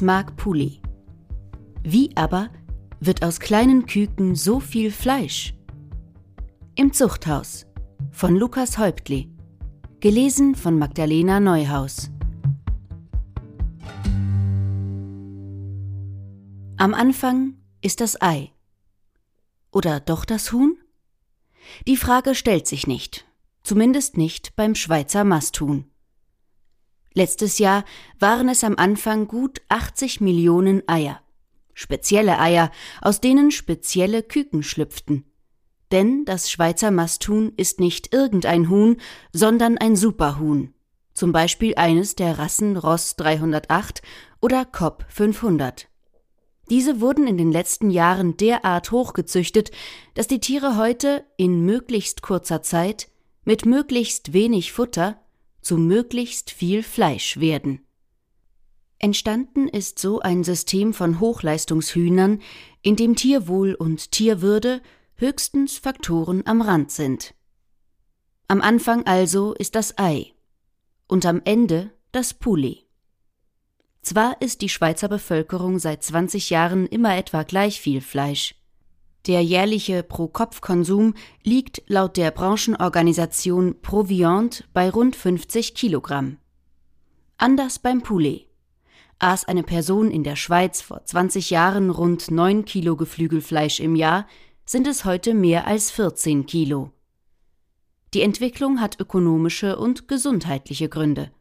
Mag Poulet. Wie aber wird aus kleinen Küken so viel Fleisch? Im Zuchthaus von Lukas Häuptli. Gelesen von Magdalena Neuhaus. Am Anfang ist das Ei. Oder doch das Huhn? Die Frage stellt sich nicht, zumindest nicht beim Schweizer Masthuhn. Letztes Jahr waren es am Anfang gut 80 Millionen Eier. Spezielle Eier, aus denen spezielle Küken schlüpften. Denn das Schweizer Masthuhn ist nicht irgendein Huhn, sondern ein Superhuhn. Zum Beispiel eines der Rassen Ross 308 oder Kopp 500. Diese wurden in den letzten Jahren derart hochgezüchtet, dass die Tiere heute in möglichst kurzer Zeit mit möglichst wenig Futter zu möglichst viel Fleisch werden. Entstanden ist so ein System von Hochleistungshühnern, in dem Tierwohl und Tierwürde höchstens Faktoren am Rand sind. Am Anfang also ist das Ei und am Ende das Poulet. Zwar isst die Schweizer Bevölkerung seit 20 Jahren immer etwa gleich viel Fleisch, der jährliche Pro-Kopf-Konsum liegt laut der Branchenorganisation Proviant bei rund 50 Kilogramm. Anders beim Poulet. Aß eine Person in der Schweiz vor 20 Jahren rund 9 Kilo Geflügelfleisch im Jahr, sind es heute mehr als 14 Kilo. Die Entwicklung hat ökonomische und gesundheitliche Gründe.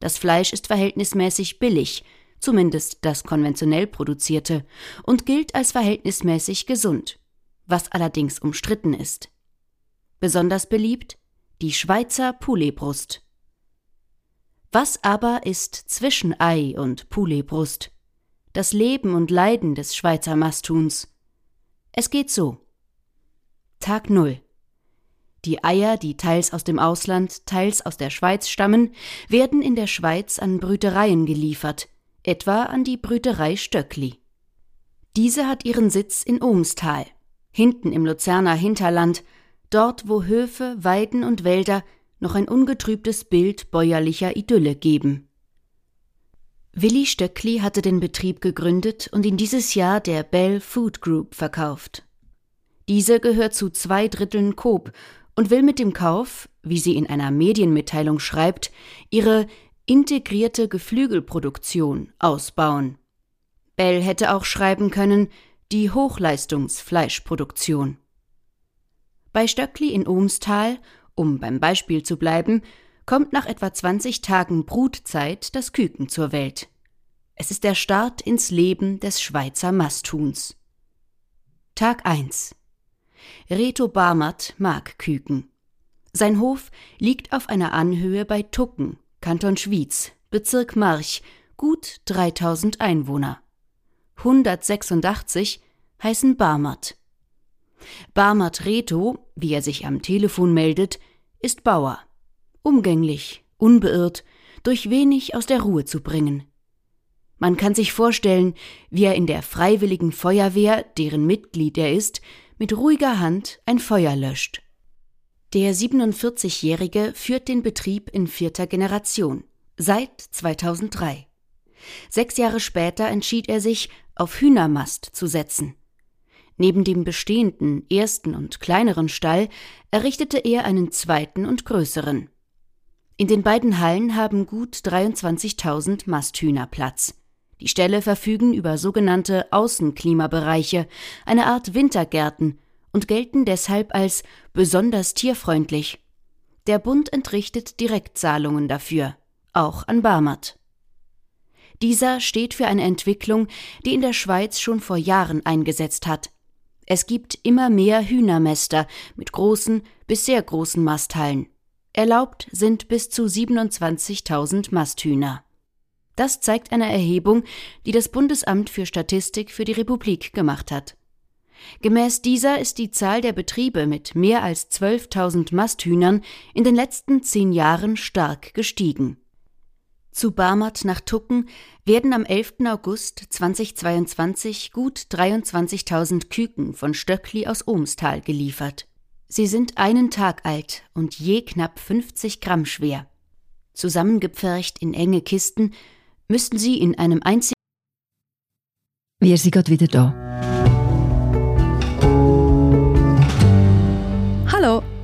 Das Fleisch ist verhältnismäßig billig, zumindest das konventionell produzierte, und gilt als verhältnismäßig gesund, was allerdings umstritten ist. Besonders beliebt die Schweizer Pouletbrust. Was aber ist zwischen Ei und Pouletbrust? Das Leben und Leiden des Schweizer Masthuhns. Es geht so. Tag Null. Die Eier, die teils aus dem Ausland, teils aus der Schweiz stammen, werden in der Schweiz an Brütereien geliefert, etwa an die Brüterei Stöckli. Diese hat ihren Sitz in Ohmstal, hinten im Luzerner Hinterland, dort wo Höfe, Weiden und Wälder noch ein ungetrübtes Bild bäuerlicher Idylle geben. Willi Stöckli hatte den Betrieb gegründet und ihn dieses Jahr der Bell Food Group verkauft. Diese gehört zu zwei Dritteln Coop und will mit dem Kauf, wie sie in einer Medienmitteilung schreibt, ihre integrierte Geflügelproduktion ausbauen. Bell hätte auch schreiben können, die Hochleistungsfleischproduktion. Bei Stöckli in Ohmstal, um beim Beispiel zu bleiben, kommt nach etwa 20 Tagen Brutzeit das Küken zur Welt. Es ist der Start ins Leben des Schweizer Masthuhns. Tag 1 Reto Barmert mag Küken. Sein Hof liegt auf einer Anhöhe bei Tucken, Kanton Schwyz, Bezirk March, gut 3000 Einwohner. 186 heißen Barmert. Barmert Reto, wie er sich am Telefon meldet, ist Bauer. Umgänglich, unbeirrt, durch wenig aus der Ruhe zu bringen. Man kann sich vorstellen, wie er in der Freiwilligen Feuerwehr, deren Mitglied er ist, mit ruhiger Hand ein Feuer löscht. Der 47-Jährige führt den Betrieb in vierter Generation, seit 2003. Sechs Jahre später entschied er sich, auf Hühnermast zu setzen. Neben dem bestehenden ersten und kleineren Stall errichtete er einen zweiten und größeren. In den beiden Hallen haben gut 23.000 Masthühner Platz. Die Ställe verfügen über sogenannte Außenklimabereiche, eine Art Wintergärten, und gelten deshalb als besonders tierfreundlich. Der Bund entrichtet Direktzahlungen dafür, auch an Barmert. Dieser steht für eine Entwicklung, die in der Schweiz schon vor Jahren eingesetzt hat. Es gibt immer mehr Hühnermäster mit großen bis sehr großen Masthallen. Erlaubt sind bis zu 27.000 Masthühner. Das zeigt eine Erhebung, die das Bundesamt für Statistik für die Republik gemacht hat. Gemäß dieser ist die Zahl der Betriebe mit mehr als 12.000 Masthühnern in den letzten zehn Jahren stark gestiegen. Zu Barmert nach Tucken werden am 11. August 2022 gut 23.000 Küken von Stöckli aus Ohmstal geliefert. Sie sind einen Tag alt und je knapp 50 Gramm schwer. Zusammengepfercht in enge Kisten müssten sie in einem einzigen. Wir sind gerade wieder da.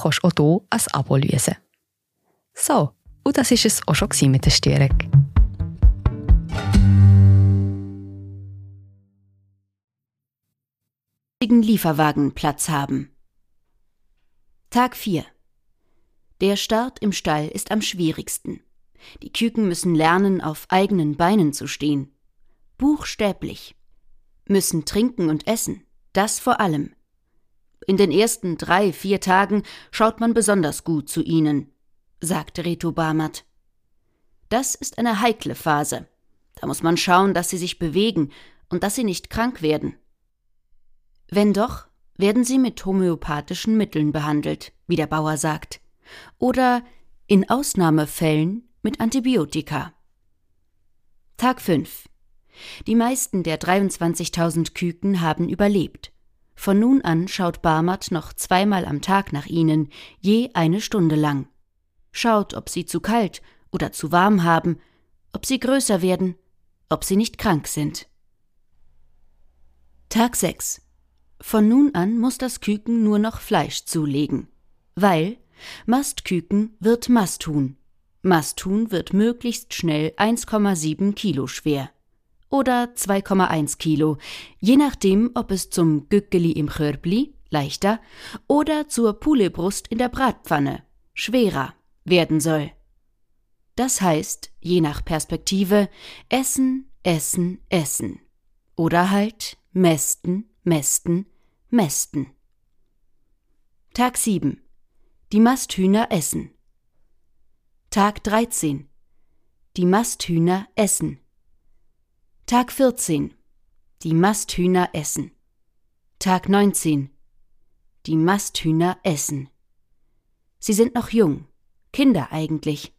kannst du auch hier ein Abo lösen. So, und das war es auch schon mit der Störung. Lieferwagen Platz haben. Tag 4 Der Start im Stall ist am schwierigsten. Die Küken müssen lernen, auf eigenen Beinen zu stehen. Buchstäblich. Müssen trinken und essen. Das vor allem. In den ersten drei, vier Tagen schaut man besonders gut zu ihnen, sagte Reto Barmert. Das ist eine heikle Phase. Da muss man schauen, dass sie sich bewegen und dass sie nicht krank werden. Wenn doch, werden sie mit homöopathischen Mitteln behandelt, wie der Bauer sagt, oder in Ausnahmefällen mit Antibiotika. Tag 5. Die meisten der 23.000 Küken haben überlebt. Von nun an schaut Barmat noch zweimal am Tag nach ihnen, je eine Stunde lang. Schaut, ob sie zu kalt oder zu warm haben, ob sie größer werden, ob sie nicht krank sind. Tag 6. Von nun an muss das Küken nur noch Fleisch zulegen, weil Mastküken wird Masthuhn. Masthuhn wird möglichst schnell 1,7 Kilo schwer oder 2,1 Kilo, je nachdem, ob es zum Gückeli im Körbli, leichter, oder zur Pulebrust in der Bratpfanne, schwerer, werden soll. Das heißt, je nach Perspektive, essen, essen, essen. Oder halt mästen, mästen, mästen. Tag 7. Die Masthühner essen. Tag 13. Die Masthühner essen. Tag 14. Die Masthühner essen. Tag 19. Die Masthühner essen. Sie sind noch jung, Kinder eigentlich.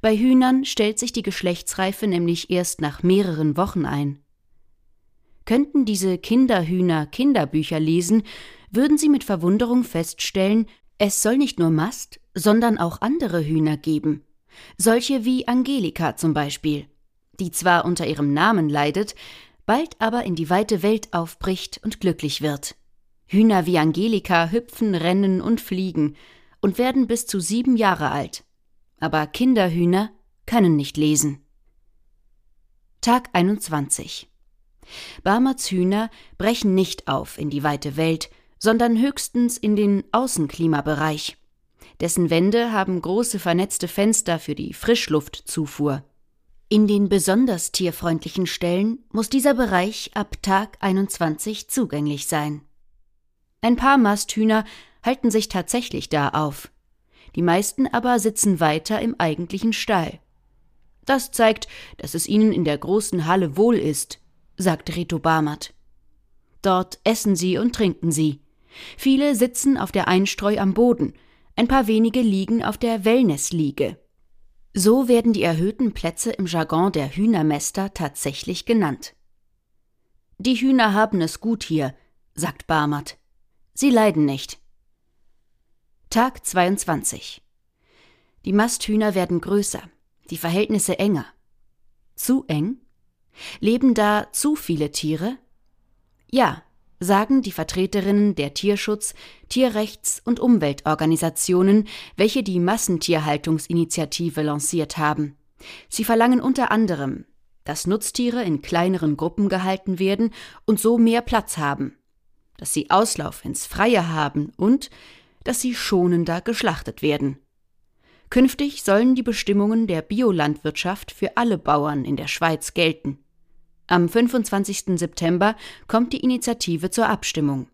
Bei Hühnern stellt sich die Geschlechtsreife nämlich erst nach mehreren Wochen ein. Könnten diese Kinderhühner Kinderbücher lesen, würden sie mit Verwunderung feststellen, es soll nicht nur Mast, sondern auch andere Hühner geben. Solche wie Angelika zum Beispiel die zwar unter ihrem Namen leidet, bald aber in die weite Welt aufbricht und glücklich wird. Hühner wie Angelika hüpfen, rennen und fliegen und werden bis zu sieben Jahre alt. Aber Kinderhühner können nicht lesen. Tag 21 Barmerts Hühner brechen nicht auf in die weite Welt, sondern höchstens in den Außenklimabereich. Dessen Wände haben große vernetzte Fenster für die Frischluftzufuhr. In den besonders tierfreundlichen Stellen muss dieser Bereich ab Tag 21 zugänglich sein. Ein paar Masthühner halten sich tatsächlich da auf. Die meisten aber sitzen weiter im eigentlichen Stall. Das zeigt, dass es ihnen in der großen Halle wohl ist, sagte Rito Barmert. Dort essen sie und trinken sie. Viele sitzen auf der Einstreu am Boden, ein paar wenige liegen auf der Wellnessliege. So werden die erhöhten Plätze im Jargon der Hühnermäster tatsächlich genannt. Die Hühner haben es gut hier, sagt Barmert. Sie leiden nicht. Tag 22. Die Masthühner werden größer, die Verhältnisse enger. Zu eng? Leben da zu viele Tiere? Ja, sagen die Vertreterinnen der Tierschutz-, Tierrechts- und Umweltorganisationen, welche die Massentierhaltungsinitiative lanciert haben. Sie verlangen unter anderem dass Nutztiere in kleineren Gruppen gehalten werden und so mehr Platz haben, dass sie Auslauf ins Freie haben und dass sie schonender geschlachtet werden. Künftig sollen die Bestimmungen der Biolandwirtschaft für alle Bauern in der Schweiz gelten. Am 25. September kommt die Initiative zur Abstimmung.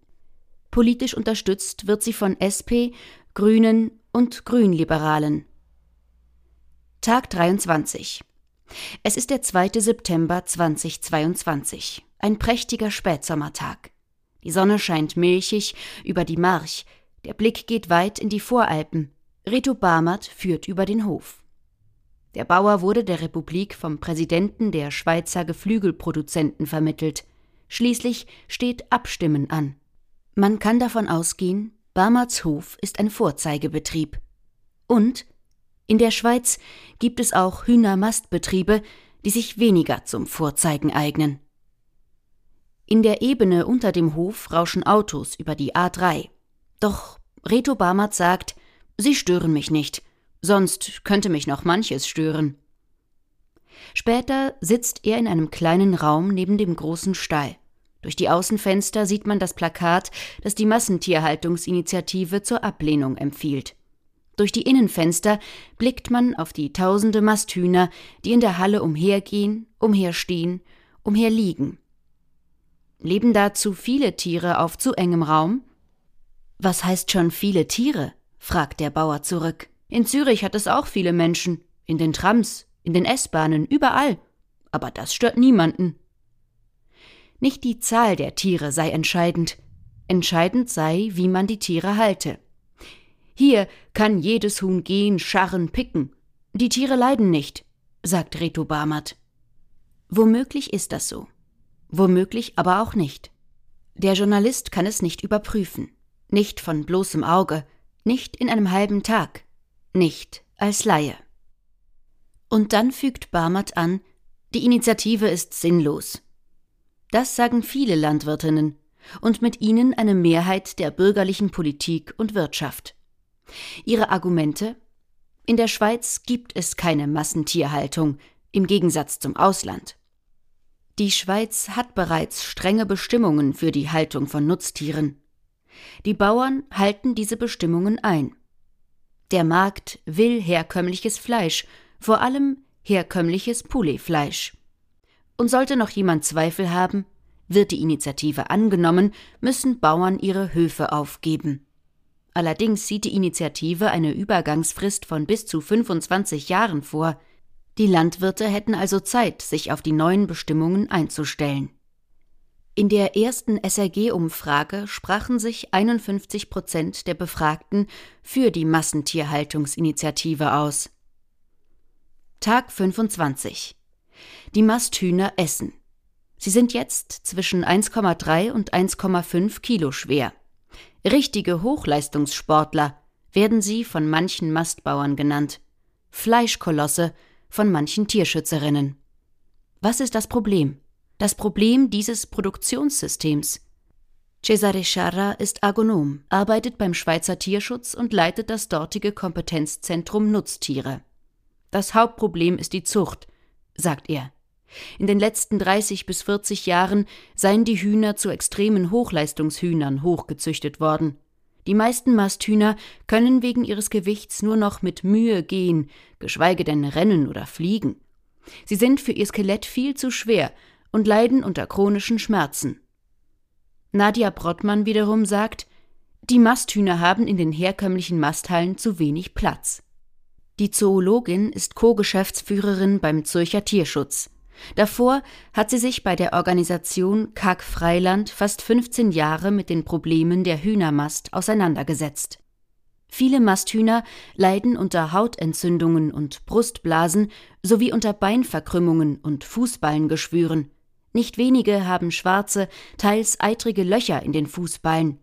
Politisch unterstützt wird sie von SP, Grünen und Grünliberalen. Tag 23. Es ist der 2. September 2022, ein prächtiger Spätsommertag. Die Sonne scheint milchig über die March, der Blick geht weit in die Voralpen. Reto Barmert führt über den Hof. Der Bauer wurde der Republik vom Präsidenten der Schweizer Geflügelproduzenten vermittelt. Schließlich steht Abstimmen an. Man kann davon ausgehen, Barmerts Hof ist ein Vorzeigebetrieb. Und in der Schweiz gibt es auch Hühnermastbetriebe, die sich weniger zum Vorzeigen eignen. In der Ebene unter dem Hof rauschen Autos über die A3. Doch Reto Barmert sagt, sie stören mich nicht, sonst könnte mich noch manches stören. Später sitzt er in einem kleinen Raum neben dem großen Stall. Durch die Außenfenster sieht man das Plakat, das die Massentierhaltungsinitiative zur Ablehnung empfiehlt. Durch die Innenfenster blickt man auf die tausende Masthühner, die in der Halle umhergehen, umherstehen, umherliegen. Leben da zu viele Tiere auf zu engem Raum? Was heißt schon viele Tiere? fragt der Bauer zurück. In Zürich hat es auch viele Menschen, in den Trams, in den S-Bahnen, überall. Aber das stört niemanden. Nicht die Zahl der Tiere sei entscheidend, entscheidend sei, wie man die Tiere halte. Hier kann jedes Huhn gehen, scharren, picken. Die Tiere leiden nicht, sagt Reto Barmert. Womöglich ist das so. Womöglich aber auch nicht. Der Journalist kann es nicht überprüfen. Nicht von bloßem Auge, nicht in einem halben Tag, nicht als Laie. Und dann fügt Barmert an, die Initiative ist sinnlos. Das sagen viele Landwirtinnen und mit ihnen eine Mehrheit der bürgerlichen Politik und Wirtschaft. Ihre Argumente In der Schweiz gibt es keine Massentierhaltung, im Gegensatz zum Ausland. Die Schweiz hat bereits strenge Bestimmungen für die Haltung von Nutztieren. Die Bauern halten diese Bestimmungen ein. Der Markt will herkömmliches Fleisch, vor allem herkömmliches Pouletfleisch. Und sollte noch jemand Zweifel haben, wird die Initiative angenommen, müssen Bauern ihre Höfe aufgeben. Allerdings sieht die Initiative eine Übergangsfrist von bis zu 25 Jahren vor. Die Landwirte hätten also Zeit, sich auf die neuen Bestimmungen einzustellen. In der ersten SRG-Umfrage sprachen sich 51 Prozent der Befragten für die Massentierhaltungsinitiative aus. Tag 25 die Masthühner essen. Sie sind jetzt zwischen 1,3 und 1,5 Kilo schwer. Richtige Hochleistungssportler werden sie von manchen Mastbauern genannt. Fleischkolosse von manchen Tierschützerinnen. Was ist das Problem? Das Problem dieses Produktionssystems. Cesare Scharra ist Agonom, arbeitet beim Schweizer Tierschutz und leitet das dortige Kompetenzzentrum Nutztiere. Das Hauptproblem ist die Zucht, sagt er. In den letzten 30 bis 40 Jahren seien die Hühner zu extremen Hochleistungshühnern hochgezüchtet worden. Die meisten Masthühner können wegen ihres Gewichts nur noch mit Mühe gehen, geschweige denn rennen oder fliegen. Sie sind für ihr Skelett viel zu schwer und leiden unter chronischen Schmerzen. Nadia Brottmann wiederum sagt, die Masthühner haben in den herkömmlichen Masthallen zu wenig Platz. Die Zoologin ist Co-Geschäftsführerin beim Zürcher Tierschutz. Davor hat sie sich bei der Organisation Kack Freiland fast 15 Jahre mit den Problemen der Hühnermast auseinandergesetzt. Viele Masthühner leiden unter Hautentzündungen und Brustblasen sowie unter Beinverkrümmungen und Fußballengeschwüren. Nicht wenige haben schwarze, teils eitrige Löcher in den Fußballen.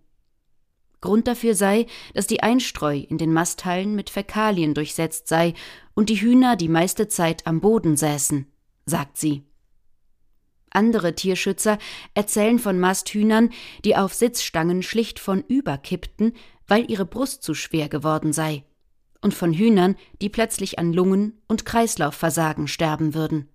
Grund dafür sei, dass die Einstreu in den Masthallen mit Fäkalien durchsetzt sei und die Hühner die meiste Zeit am Boden säßen sagt sie. Andere Tierschützer erzählen von Masthühnern, die auf Sitzstangen schlicht von überkippten, weil ihre Brust zu schwer geworden sei, und von Hühnern, die plötzlich an Lungen- und Kreislaufversagen sterben würden.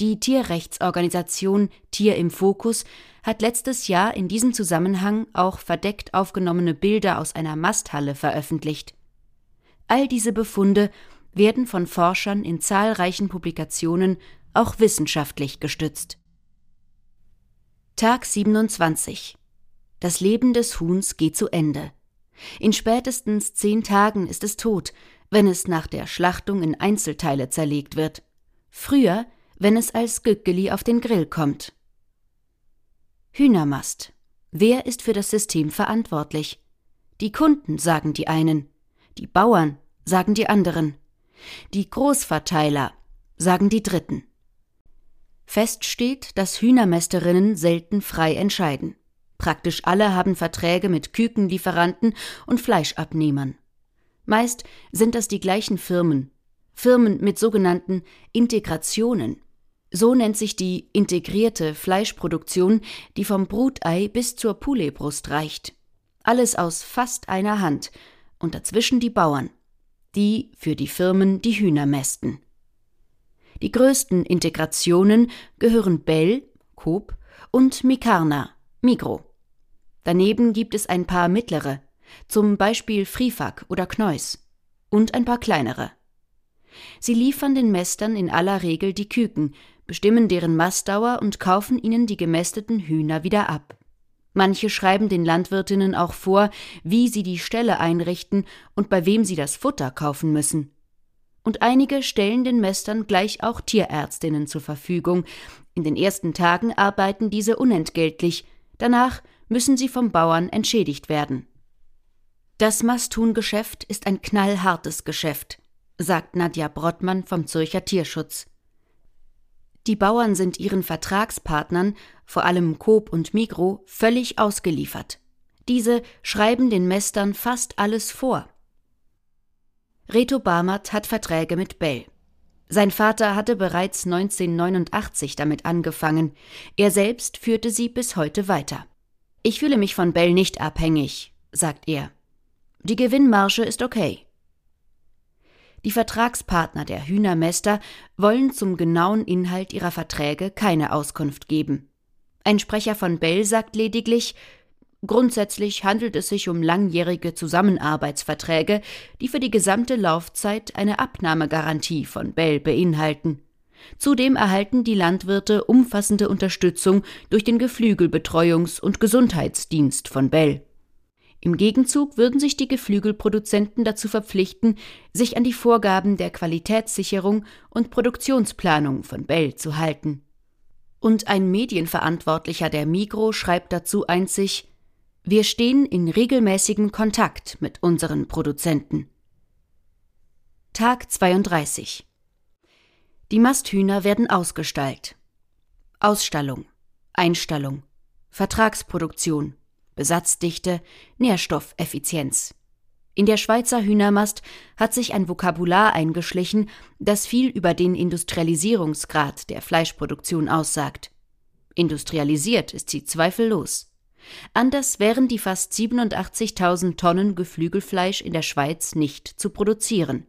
Die Tierrechtsorganisation Tier im Fokus hat letztes Jahr in diesem Zusammenhang auch verdeckt aufgenommene Bilder aus einer Masthalle veröffentlicht. All diese Befunde werden von Forschern in zahlreichen Publikationen auch wissenschaftlich gestützt. Tag 27 Das Leben des Huhns geht zu Ende. In spätestens zehn Tagen ist es tot, wenn es nach der Schlachtung in Einzelteile zerlegt wird. Früher, wenn es als Gückeli auf den Grill kommt. Hühnermast. Wer ist für das System verantwortlich? Die Kunden, sagen die einen. Die Bauern, sagen die anderen. Die Großverteiler, sagen die Dritten. Fest steht, dass Hühnermästerinnen selten frei entscheiden. Praktisch alle haben Verträge mit Kükenlieferanten und Fleischabnehmern. Meist sind das die gleichen Firmen, Firmen mit sogenannten Integrationen. So nennt sich die integrierte Fleischproduktion, die vom Brutei bis zur Pouletbrust reicht. Alles aus fast einer Hand und dazwischen die Bauern, die für die Firmen die Hühner mästen. Die größten Integrationen gehören Bell, Coop und Mikarna, Migro. Daneben gibt es ein paar mittlere, zum Beispiel Frifak oder Kneus, und ein paar kleinere. Sie liefern den Mästern in aller Regel die Küken, bestimmen deren Mastdauer und kaufen ihnen die gemästeten Hühner wieder ab. Manche schreiben den Landwirtinnen auch vor, wie sie die Ställe einrichten und bei wem sie das Futter kaufen müssen. Und einige stellen den Mästern gleich auch Tierärztinnen zur Verfügung. In den ersten Tagen arbeiten diese unentgeltlich, danach müssen sie vom Bauern entschädigt werden. Das Masthuhngeschäft ist ein knallhartes Geschäft, sagt Nadja Brottmann vom Zürcher Tierschutz. Die Bauern sind ihren Vertragspartnern, vor allem Coop und Migro, völlig ausgeliefert. Diese schreiben den Mästern fast alles vor. Reto Barmert hat Verträge mit Bell. Sein Vater hatte bereits 1989 damit angefangen. Er selbst führte sie bis heute weiter. Ich fühle mich von Bell nicht abhängig, sagt er. Die Gewinnmarge ist okay. Die Vertragspartner der Hühnermäster wollen zum genauen Inhalt ihrer Verträge keine Auskunft geben. Ein Sprecher von Bell sagt lediglich, Grundsätzlich handelt es sich um langjährige Zusammenarbeitsverträge, die für die gesamte Laufzeit eine Abnahmegarantie von Bell beinhalten. Zudem erhalten die Landwirte umfassende Unterstützung durch den Geflügelbetreuungs- und Gesundheitsdienst von Bell. Im Gegenzug würden sich die Geflügelproduzenten dazu verpflichten, sich an die Vorgaben der Qualitätssicherung und Produktionsplanung von Bell zu halten. Und ein Medienverantwortlicher der Migro schreibt dazu einzig, wir stehen in regelmäßigem Kontakt mit unseren Produzenten. Tag 32 die Masthühner werden ausgestallt. Ausstallung, Einstallung, Vertragsproduktion, Besatzdichte, Nährstoffeffizienz. In der Schweizer Hühnermast hat sich ein Vokabular eingeschlichen, das viel über den Industrialisierungsgrad der Fleischproduktion aussagt. Industrialisiert ist sie zweifellos. Anders wären die fast 87.000 Tonnen Geflügelfleisch in der Schweiz nicht zu produzieren.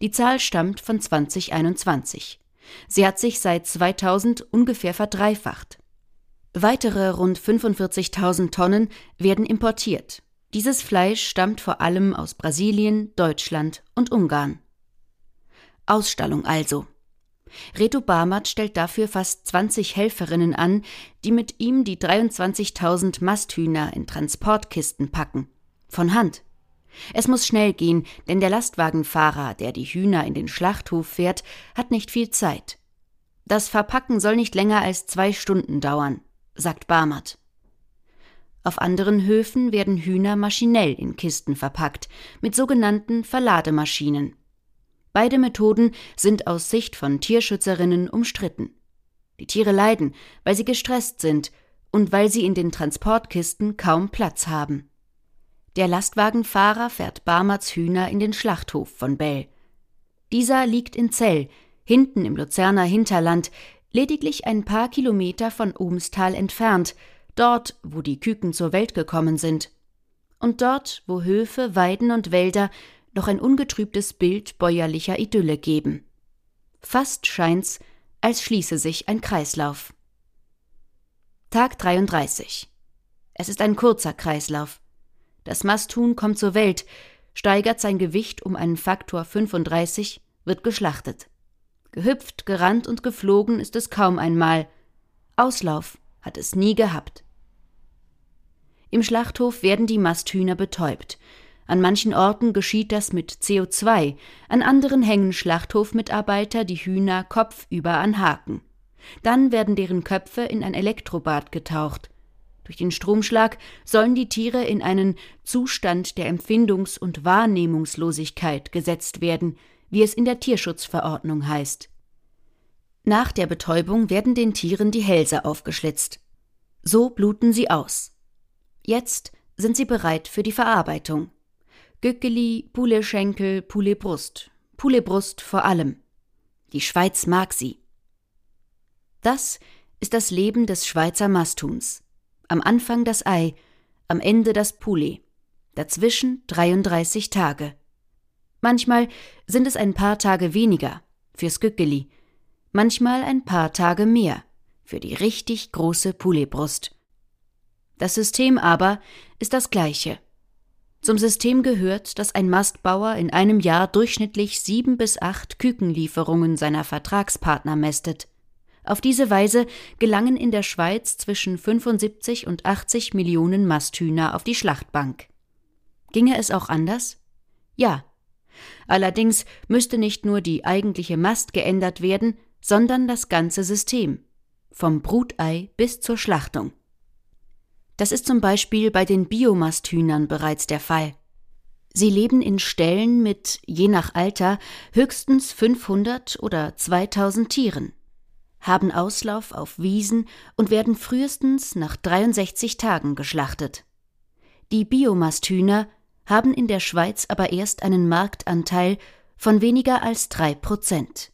Die Zahl stammt von 2021. Sie hat sich seit 2000 ungefähr verdreifacht. Weitere rund 45.000 Tonnen werden importiert. Dieses Fleisch stammt vor allem aus Brasilien, Deutschland und Ungarn. Ausstallung also. Reto Barmat stellt dafür fast 20 Helferinnen an, die mit ihm die 23.000 Masthühner in Transportkisten packen. Von Hand. Es muss schnell gehen, denn der Lastwagenfahrer, der die Hühner in den Schlachthof fährt, hat nicht viel Zeit. Das Verpacken soll nicht länger als zwei Stunden dauern, sagt Barmert. Auf anderen Höfen werden Hühner maschinell in Kisten verpackt, mit sogenannten Verlademaschinen. Beide Methoden sind aus Sicht von Tierschützerinnen umstritten. Die Tiere leiden, weil sie gestresst sind und weil sie in den Transportkisten kaum Platz haben. Der Lastwagenfahrer fährt Barmerts Hühner in den Schlachthof von Bell. Dieser liegt in Zell, hinten im Luzerner Hinterland, lediglich ein paar Kilometer von Ohmstal entfernt, dort, wo die Küken zur Welt gekommen sind. Und dort, wo Höfe, Weiden und Wälder noch ein ungetrübtes Bild bäuerlicher Idylle geben. Fast scheint's, als schließe sich ein Kreislauf. Tag 33. Es ist ein kurzer Kreislauf. Das Masthuhn kommt zur Welt, steigert sein Gewicht um einen Faktor 35, wird geschlachtet. Gehüpft, gerannt und geflogen ist es kaum einmal. Auslauf hat es nie gehabt. Im Schlachthof werden die Masthühner betäubt. An manchen Orten geschieht das mit CO2, an anderen hängen Schlachthofmitarbeiter die Hühner kopfüber an Haken. Dann werden deren Köpfe in ein Elektrobad getaucht. Durch den Stromschlag sollen die Tiere in einen Zustand der Empfindungs- und Wahrnehmungslosigkeit gesetzt werden, wie es in der Tierschutzverordnung heißt. Nach der Betäubung werden den Tieren die Hälse aufgeschlitzt. So bluten sie aus. Jetzt sind sie bereit für die Verarbeitung. Gückeli, Pouletschenkel, Pouletbrust. Pouletbrust vor allem. Die Schweiz mag sie. Das ist das Leben des Schweizer Masthuhns. Am Anfang das Ei, am Ende das Poulet. Dazwischen 33 Tage. Manchmal sind es ein paar Tage weniger fürs Gückeli, manchmal ein paar Tage mehr für die richtig große Pouletbrust. Das System aber ist das gleiche. Zum System gehört, dass ein Mastbauer in einem Jahr durchschnittlich sieben bis acht Kükenlieferungen seiner Vertragspartner mästet. Auf diese Weise gelangen in der Schweiz zwischen 75 und 80 Millionen Masthühner auf die Schlachtbank. Ginge es auch anders? Ja. Allerdings müsste nicht nur die eigentliche Mast geändert werden, sondern das ganze System. Vom Brutei bis zur Schlachtung. Das ist zum Beispiel bei den Biomasthühnern bereits der Fall. Sie leben in Ställen mit, je nach Alter, höchstens 500 oder 2000 Tieren, haben Auslauf auf Wiesen und werden frühestens nach 63 Tagen geschlachtet. Die Biomasthühner haben in der Schweiz aber erst einen Marktanteil von weniger als drei Prozent.